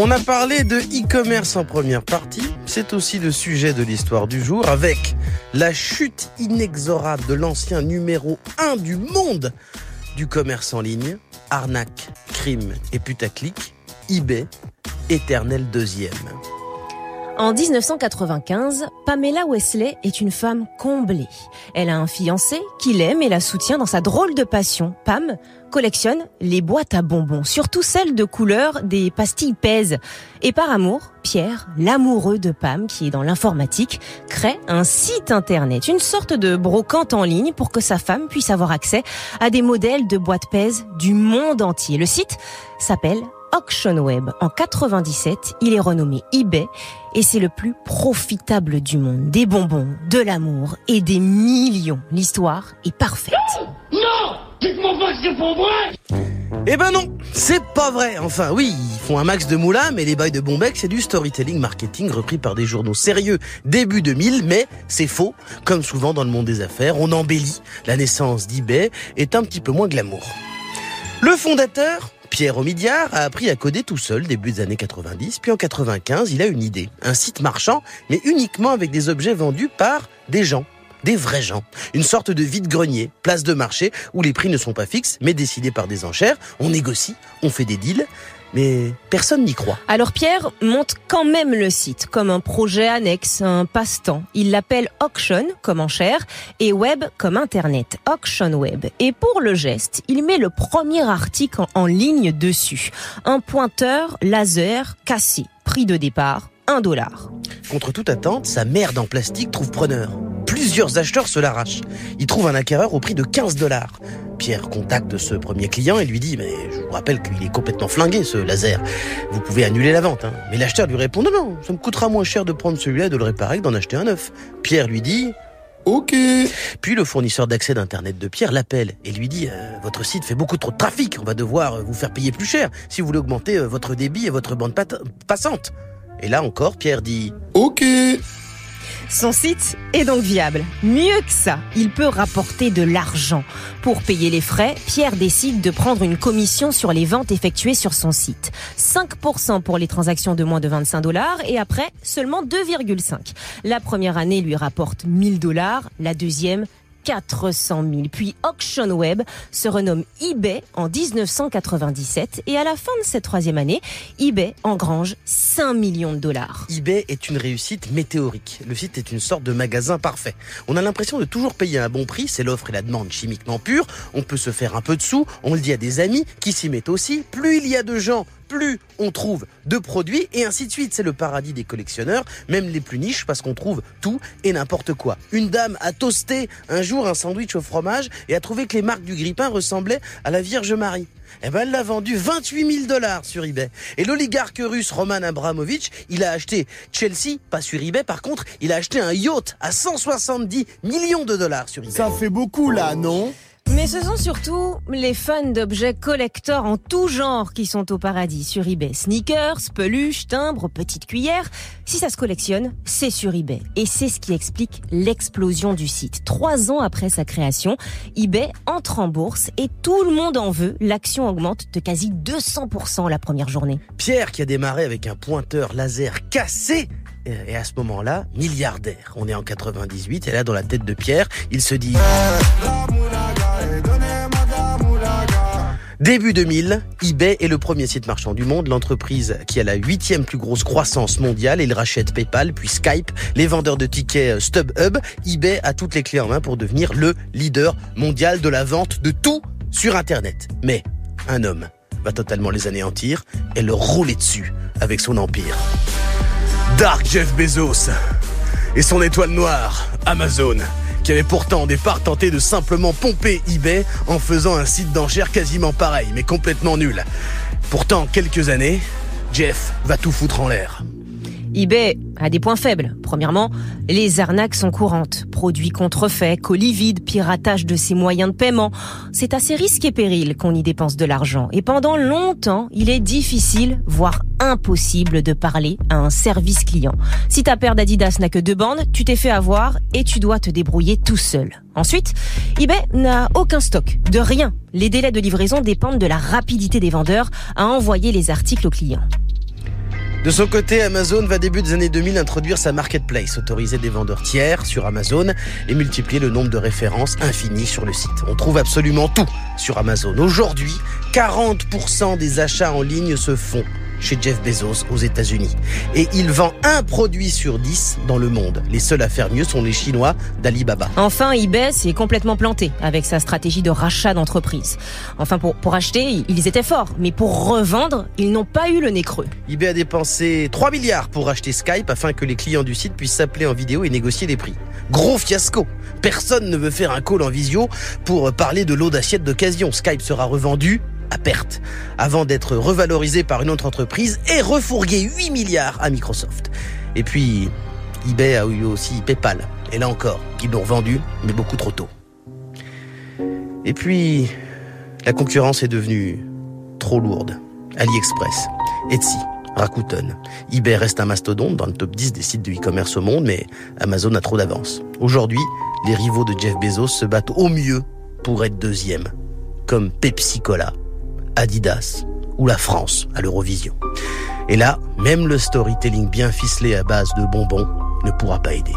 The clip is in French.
On a parlé de e-commerce en première partie. C'est aussi le sujet de l'histoire du jour avec la chute inexorable de l'ancien numéro 1 du monde du commerce en ligne. Arnaque, crime et putaclic. eBay, éternel deuxième. En 1995, Pamela Wesley est une femme comblée. Elle a un fiancé qui l'aime et la soutient dans sa drôle de passion. Pam collectionne les boîtes à bonbons, surtout celles de couleur des pastilles pèse. Et par amour, Pierre, l'amoureux de Pam, qui est dans l'informatique, crée un site internet, une sorte de brocante en ligne pour que sa femme puisse avoir accès à des modèles de boîtes pèse du monde entier. Le site s'appelle AuctionWeb. En 97, il est renommé eBay et c'est le plus profitable du monde. Des bonbons, de l'amour et des millions. L'histoire est parfaite. Non Dites-moi pas que c'est pour moi Eh ben non, c'est pas vrai. Enfin oui, ils font un max de moulin, mais les bails de Bombec, c'est du storytelling marketing repris par des journaux sérieux début 2000, mais c'est faux. Comme souvent dans le monde des affaires, on embellit. La naissance d'eBay est un petit peu moins glamour. Le fondateur, Pierre Omidyar a appris à coder tout seul début des années 90, puis en 95, il a une idée. Un site marchand, mais uniquement avec des objets vendus par des gens. Des vrais gens. Une sorte de vide-grenier, place de marché, où les prix ne sont pas fixes, mais décidés par des enchères. On négocie, on fait des deals, mais personne n'y croit. Alors Pierre monte quand même le site comme un projet annexe, un passe-temps. Il l'appelle Auction comme enchère et Web comme Internet, Auction Web. Et pour le geste, il met le premier article en, ligne dessus. Un pointeur laser cassé. Prix de départ, 1 dollar. Contre toute attente, sa merde en plastique trouve preneur. Plusieurs acheteurs se l'arrachent. Ils trouvent un acquéreur au prix de 15 dollars. Pierre contacte ce premier client et lui dit Mais je vous rappelle qu'il est complètement flingué ce laser. Vous pouvez annuler la vente. hein. Mais l'acheteur lui répond Non, non, ça me coûtera moins cher de prendre celui-là et de le réparer que d'en acheter un neuf. Pierre lui dit Ok. Puis le fournisseur d'accès d'Internet de Pierre l'appelle et lui dit euh, Votre site fait beaucoup trop de trafic, on va devoir euh, vous faire payer plus cher si vous voulez augmenter euh, votre débit et votre bande passante. Et là encore, Pierre dit Ok. Son site est donc viable. Mieux que ça, il peut rapporter de l'argent. Pour payer les frais, Pierre décide de prendre une commission sur les ventes effectuées sur son site. 5% pour les transactions de moins de 25 dollars et après seulement 2,5. La première année lui rapporte 1000 dollars, la deuxième 400 000. Puis Auction Web se renomme eBay en 1997 et à la fin de cette troisième année, eBay engrange 5 millions de dollars. eBay est une réussite météorique. Le site est une sorte de magasin parfait. On a l'impression de toujours payer un bon prix, c'est l'offre et la demande chimiquement pure. On peut se faire un peu de sous, on le dit à des amis qui s'y mettent aussi. Plus il y a de gens, plus on trouve de produits et ainsi de suite. C'est le paradis des collectionneurs, même les plus niches parce qu'on trouve tout et n'importe quoi. Une dame a toasté un jour un sandwich au fromage et a trouvé que les marques du grille-pain ressemblaient à la Vierge Marie. Eh ben, elle l'a vendu 28 000 dollars sur eBay. Et l'oligarque russe Roman Abramovich, il a acheté Chelsea, pas sur eBay, par contre, il a acheté un yacht à 170 millions de dollars sur eBay. Ça fait beaucoup là, non? Mais ce sont surtout les fans d'objets collector en tout genre qui sont au paradis sur eBay. Sneakers, peluches, timbres, petites cuillères. Si ça se collectionne, c'est sur eBay. Et c'est ce qui explique l'explosion du site. Trois ans après sa création, eBay entre en bourse et tout le monde en veut. L'action augmente de quasi 200% la première journée. Pierre qui a démarré avec un pointeur laser cassé et à ce moment-là, milliardaire. On est en 98 et là dans la tête de Pierre, il se dit Début 2000, eBay est le premier site marchand du monde, l'entreprise qui a la huitième plus grosse croissance mondiale. Il rachète PayPal, puis Skype, les vendeurs de tickets StubHub. eBay a toutes les clés en main pour devenir le leader mondial de la vente de tout sur Internet. Mais un homme va totalement les anéantir et leur rouler dessus avec son empire. Dark Jeff Bezos et son étoile noire, Amazon, qui avait pourtant au départ tenté de simplement pomper eBay en faisant un site d'enchères quasiment pareil, mais complètement nul. Pourtant, quelques années, Jeff va tout foutre en l'air. eBay a des points faibles. Premièrement, les arnaques sont courantes. Produits contrefaits, colis vides, piratage de ses moyens de paiement. C'est assez risque et péril qu'on y dépense de l'argent. Et pendant longtemps, il est difficile, voire impossible de parler à un service client. Si ta paire d'Adidas n'a que deux bandes, tu t'es fait avoir et tu dois te débrouiller tout seul. Ensuite, eBay n'a aucun stock, de rien. Les délais de livraison dépendent de la rapidité des vendeurs à envoyer les articles aux clients. De son côté, Amazon va début des années 2000 introduire sa marketplace, autoriser des vendeurs tiers sur Amazon et multiplier le nombre de références infinies sur le site. On trouve absolument tout sur Amazon. Aujourd'hui, 40% des achats en ligne se font chez Jeff Bezos aux États-Unis. Et il vend un produit sur 10 dans le monde. Les seuls à faire mieux sont les Chinois d'Alibaba. Enfin, eBay s'est complètement planté avec sa stratégie de rachat d'entreprise. Enfin, pour, pour acheter, ils étaient forts, mais pour revendre, ils n'ont pas eu le nez creux. eBay a dépensé 3 milliards pour acheter Skype afin que les clients du site puissent s'appeler en vidéo et négocier les prix. Gros fiasco Personne ne veut faire un call en visio pour parler de l'eau d'assiette d'occasion. Skype sera revendu à perte, avant d'être revalorisé par une autre entreprise et refourguer 8 milliards à Microsoft. Et puis, eBay a eu aussi PayPal. Et là encore, ils l'ont revendu, mais beaucoup trop tôt. Et puis, la concurrence est devenue trop lourde. AliExpress, Etsy, Rakuten. eBay reste un mastodonte dans le top 10 des sites de e-commerce au monde, mais Amazon a trop d'avance. Aujourd'hui, les rivaux de Jeff Bezos se battent au mieux pour être deuxième, comme Pepsi Cola Adidas ou la France à l'Eurovision. Et là, même le storytelling bien ficelé à base de bonbons ne pourra pas aider.